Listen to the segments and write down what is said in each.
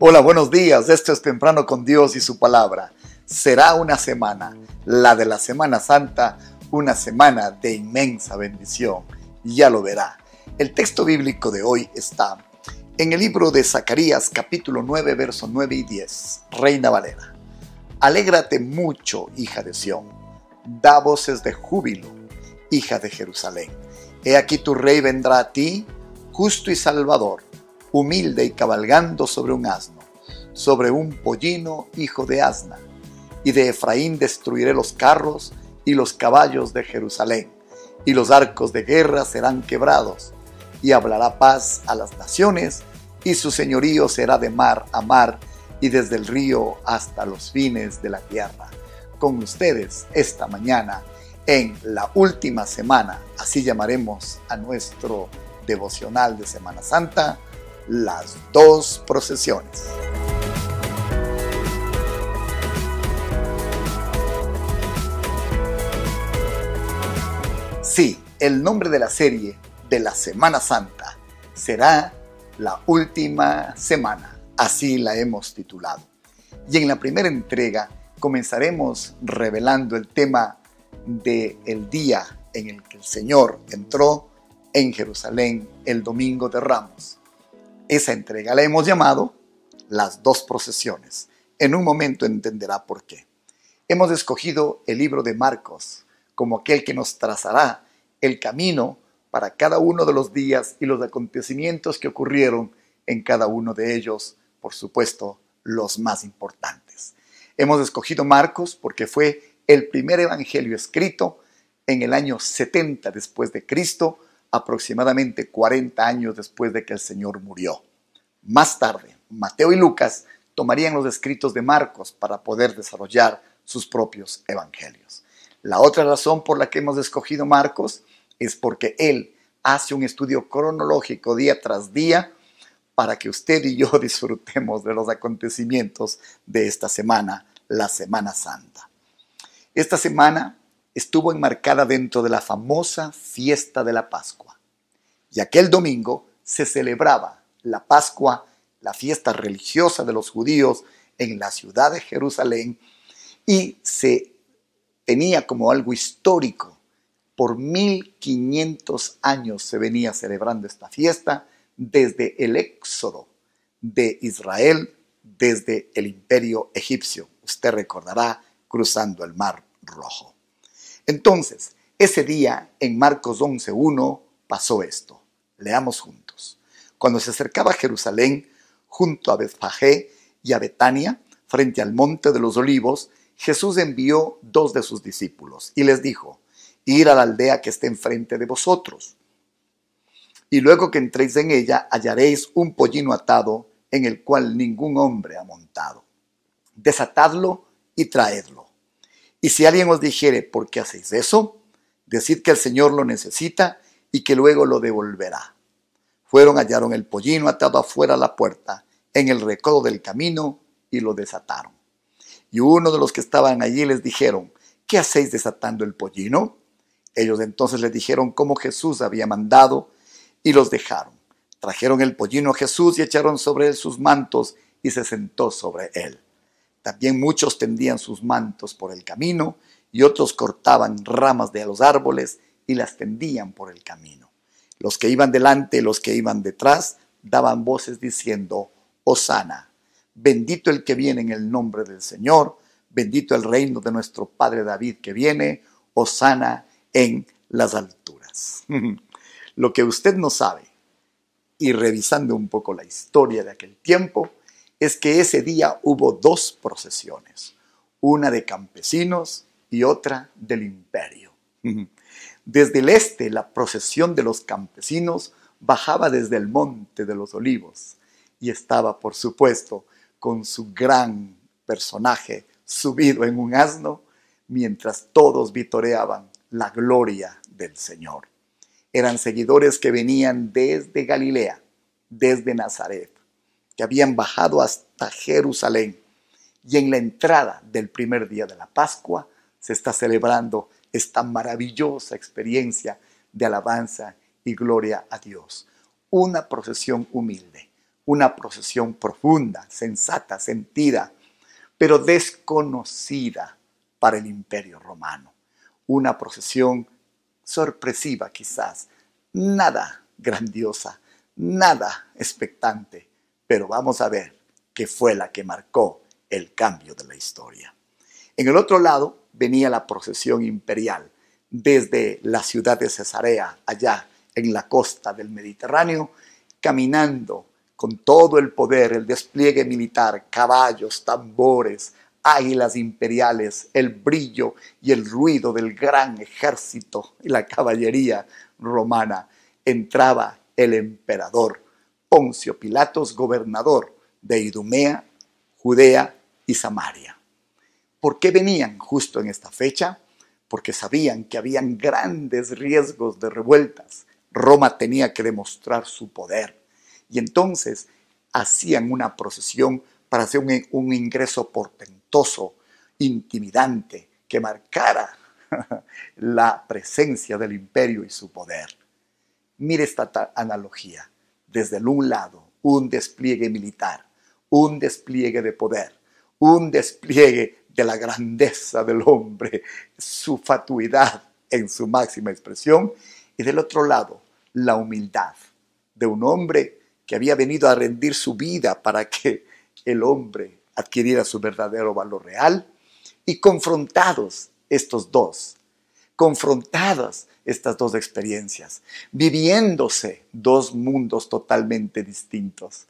Hola, buenos días. Esto es Temprano con Dios y su palabra. Será una semana, la de la Semana Santa, una semana de inmensa bendición. Ya lo verá. El texto bíblico de hoy está en el libro de Zacarías capítulo 9, versos 9 y 10, Reina Valera. Alégrate mucho, hija de Sión. Da voces de júbilo, hija de Jerusalén. He aquí tu rey vendrá a ti, justo y salvador humilde y cabalgando sobre un asno, sobre un pollino hijo de asna. Y de Efraín destruiré los carros y los caballos de Jerusalén, y los arcos de guerra serán quebrados, y hablará paz a las naciones, y su señorío será de mar a mar, y desde el río hasta los fines de la tierra. Con ustedes esta mañana, en la última semana, así llamaremos a nuestro devocional de Semana Santa, las dos procesiones. Sí, el nombre de la serie de la Semana Santa será La Última Semana, así la hemos titulado. Y en la primera entrega comenzaremos revelando el tema del el día en el que el Señor entró en Jerusalén el domingo de Ramos. Esa entrega la hemos llamado las dos procesiones. En un momento entenderá por qué. Hemos escogido el libro de Marcos como aquel que nos trazará el camino para cada uno de los días y los acontecimientos que ocurrieron en cada uno de ellos, por supuesto, los más importantes. Hemos escogido Marcos porque fue el primer evangelio escrito en el año 70 después de Cristo, aproximadamente 40 años después de que el Señor murió. Más tarde, Mateo y Lucas tomarían los escritos de Marcos para poder desarrollar sus propios evangelios. La otra razón por la que hemos escogido Marcos es porque él hace un estudio cronológico día tras día para que usted y yo disfrutemos de los acontecimientos de esta semana, la Semana Santa. Esta semana estuvo enmarcada dentro de la famosa fiesta de la Pascua. Y aquel domingo se celebraba la Pascua, la fiesta religiosa de los judíos en la ciudad de Jerusalén, y se tenía como algo histórico. Por 1500 años se venía celebrando esta fiesta desde el éxodo de Israel, desde el imperio egipcio. Usted recordará cruzando el mar rojo. Entonces, ese día en Marcos 11.1 pasó esto. Leamos juntos. Cuando se acercaba Jerusalén, junto a Betfagé y a Betania, frente al monte de los olivos, Jesús envió dos de sus discípulos y les dijo, ir a la aldea que esté enfrente de vosotros. Y luego que entréis en ella, hallaréis un pollino atado en el cual ningún hombre ha montado. Desatadlo y traedlo. Y si alguien os dijere, ¿por qué hacéis eso? Decid que el Señor lo necesita y que luego lo devolverá. Fueron, hallaron el pollino atado afuera a la puerta, en el recodo del camino, y lo desataron. Y uno de los que estaban allí les dijeron, ¿qué hacéis desatando el pollino? Ellos entonces les dijeron cómo Jesús había mandado y los dejaron. Trajeron el pollino a Jesús y echaron sobre él sus mantos y se sentó sobre él. También muchos tendían sus mantos por el camino y otros cortaban ramas de los árboles y las tendían por el camino. Los que iban delante y los que iban detrás daban voces diciendo, Osana, bendito el que viene en el nombre del Señor, bendito el reino de nuestro Padre David que viene, Osana en las alturas. Lo que usted no sabe, y revisando un poco la historia de aquel tiempo, es que ese día hubo dos procesiones, una de campesinos y otra del imperio. Desde el este, la procesión de los campesinos bajaba desde el monte de los olivos y estaba, por supuesto, con su gran personaje subido en un asno, mientras todos vitoreaban la gloria del Señor. Eran seguidores que venían desde Galilea, desde Nazaret, que habían bajado hasta Jerusalén. Y en la entrada del primer día de la Pascua se está celebrando esta maravillosa experiencia de alabanza y gloria a Dios. Una procesión humilde, una procesión profunda, sensata, sentida, pero desconocida para el imperio romano. Una procesión sorpresiva quizás, nada grandiosa, nada expectante, pero vamos a ver que fue la que marcó el cambio de la historia. En el otro lado venía la procesión imperial desde la ciudad de Cesarea, allá en la costa del Mediterráneo, caminando con todo el poder, el despliegue militar, caballos, tambores, águilas imperiales, el brillo y el ruido del gran ejército y la caballería romana, entraba el emperador Poncio Pilatos, gobernador de Idumea, Judea y Samaria. ¿Por qué venían justo en esta fecha? Porque sabían que habían grandes riesgos de revueltas. Roma tenía que demostrar su poder y entonces hacían una procesión para hacer un, ingreso portentoso, intimidante, que marcara la presencia del imperio y su poder. Mire esta analogía. Desde un lado, un despliegue militar, un despliegue de poder, un despliegue de la grandeza del hombre, su fatuidad en su máxima expresión, y del otro lado, la humildad de un hombre que había venido a rendir su vida para que el hombre adquiriera su verdadero valor real, y confrontados estos dos, confrontadas estas dos experiencias, viviéndose dos mundos totalmente distintos.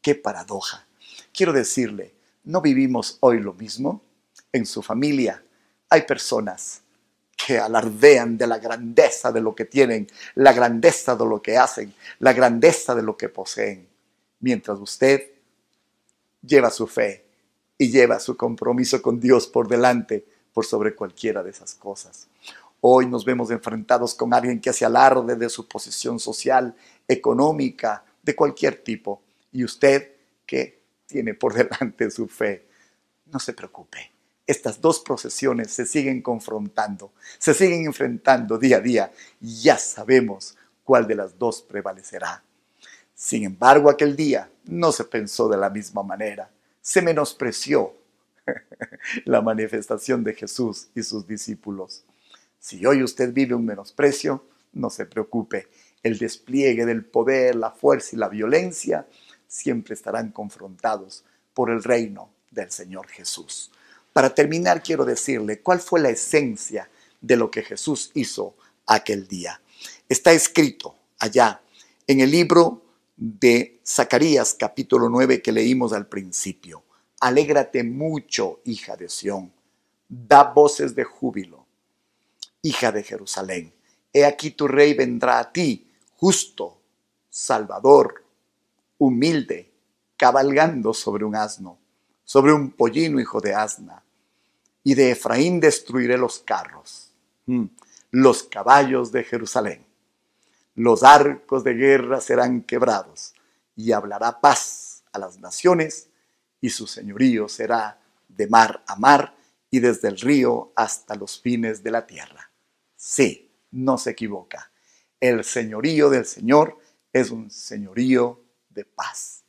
¡Qué paradoja! Quiero decirle, ¿no vivimos hoy lo mismo? En su familia hay personas que alardean de la grandeza de lo que tienen, la grandeza de lo que hacen, la grandeza de lo que poseen, mientras usted lleva su fe y lleva su compromiso con Dios por delante, por sobre cualquiera de esas cosas. Hoy nos vemos enfrentados con alguien que hace alarde de su posición social, económica, de cualquier tipo, y usted que tiene por delante su fe. No se preocupe estas dos procesiones se siguen confrontando, se siguen enfrentando día a día ya sabemos cuál de las dos prevalecerá. Sin embargo, aquel día no se pensó de la misma manera, se menospreció la manifestación de Jesús y sus discípulos. Si hoy usted vive un menosprecio, no se preocupe, el despliegue del poder, la fuerza y la violencia siempre estarán confrontados por el reino del Señor Jesús. Para terminar, quiero decirle cuál fue la esencia de lo que Jesús hizo aquel día. Está escrito allá en el libro de Zacarías capítulo 9 que leímos al principio. Alégrate mucho, hija de Sión. Da voces de júbilo, hija de Jerusalén. He aquí tu rey vendrá a ti, justo, salvador, humilde, cabalgando sobre un asno sobre un pollino hijo de asna, y de Efraín destruiré los carros, mm, los caballos de Jerusalén. Los arcos de guerra serán quebrados, y hablará paz a las naciones, y su señorío será de mar a mar y desde el río hasta los fines de la tierra. Sí, no se equivoca. El señorío del Señor es un señorío de paz.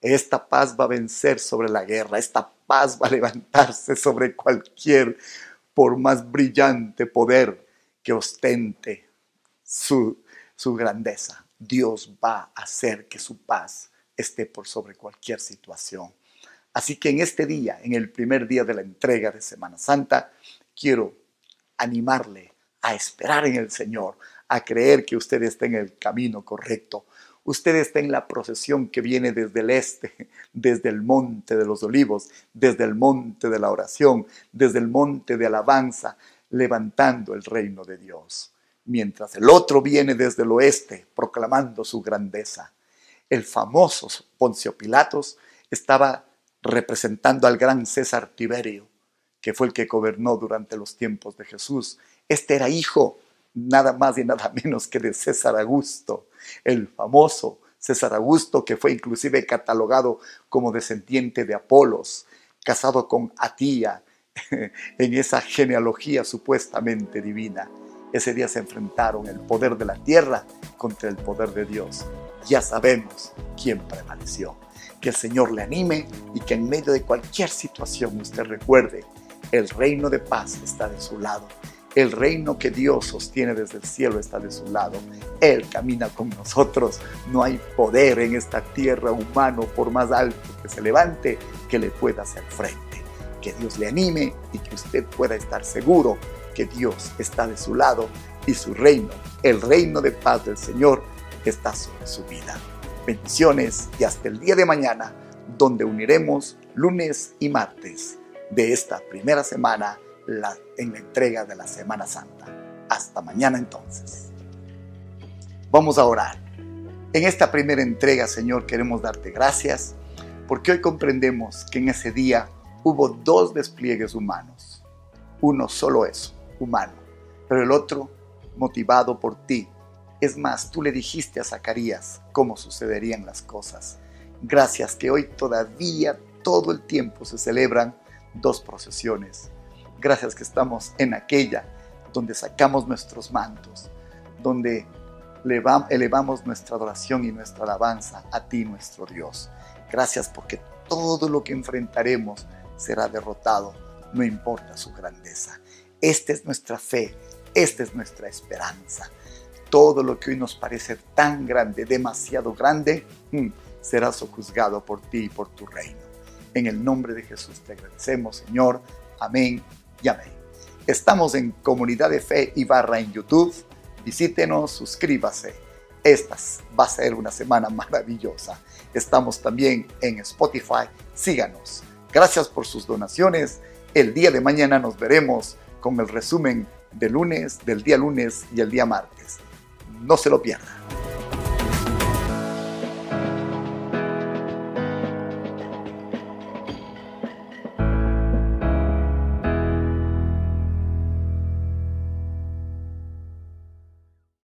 Esta paz va a vencer sobre la guerra, esta paz va a levantarse sobre cualquier, por más brillante poder que ostente su, su grandeza. Dios va a hacer que su paz esté por sobre cualquier situación. Así que en este día, en el primer día de la entrega de Semana Santa, quiero animarle a esperar en el Señor, a creer que usted está en el camino correcto, Usted está en la procesión que viene desde el este, desde el monte de los olivos, desde el monte de la oración, desde el monte de alabanza, levantando el reino de Dios. Mientras el otro viene desde el oeste, proclamando su grandeza. El famoso Poncio Pilatos estaba representando al gran César Tiberio, que fue el que gobernó durante los tiempos de Jesús. Este era hijo nada más y nada menos que de César Augusto, el famoso César Augusto, que fue inclusive catalogado como descendiente de Apolos, casado con Atía, en esa genealogía supuestamente divina. Ese día se enfrentaron el poder de la tierra contra el poder de Dios. ya sabemos quién prevaleció. Que el Señor le anime y que en medio de cualquier situación usted recuerde, el reino de paz está de su lado. El reino que Dios sostiene desde el cielo está de su lado. Él camina con nosotros. No hay poder en esta tierra humano, por más alto que se levante, que le pueda hacer frente. Que Dios le anime y que usted pueda estar seguro que Dios está de su lado y su reino, el reino de paz del Señor, está sobre su vida. Bendiciones y hasta el día de mañana, donde uniremos lunes y martes de esta primera semana en la entrega de la Semana Santa. Hasta mañana entonces. Vamos a orar. En esta primera entrega, Señor, queremos darte gracias porque hoy comprendemos que en ese día hubo dos despliegues humanos. Uno solo eso, humano, pero el otro motivado por ti. Es más, tú le dijiste a Zacarías cómo sucederían las cosas. Gracias que hoy todavía todo el tiempo se celebran dos procesiones. Gracias que estamos en aquella donde sacamos nuestros mantos, donde elevamos nuestra adoración y nuestra alabanza a ti, nuestro Dios. Gracias porque todo lo que enfrentaremos será derrotado, no importa su grandeza. Esta es nuestra fe, esta es nuestra esperanza. Todo lo que hoy nos parece tan grande, demasiado grande, mm, será sojuzgado por ti y por tu reino. En el nombre de Jesús te agradecemos, Señor. Amén y amén. Estamos en Comunidad de Fe y Barra en YouTube. Visítenos, suscríbase. Esta va a ser una semana maravillosa. Estamos también en Spotify. Síganos. Gracias por sus donaciones. El día de mañana nos veremos con el resumen de lunes, del día lunes y el día martes. No se lo pierda.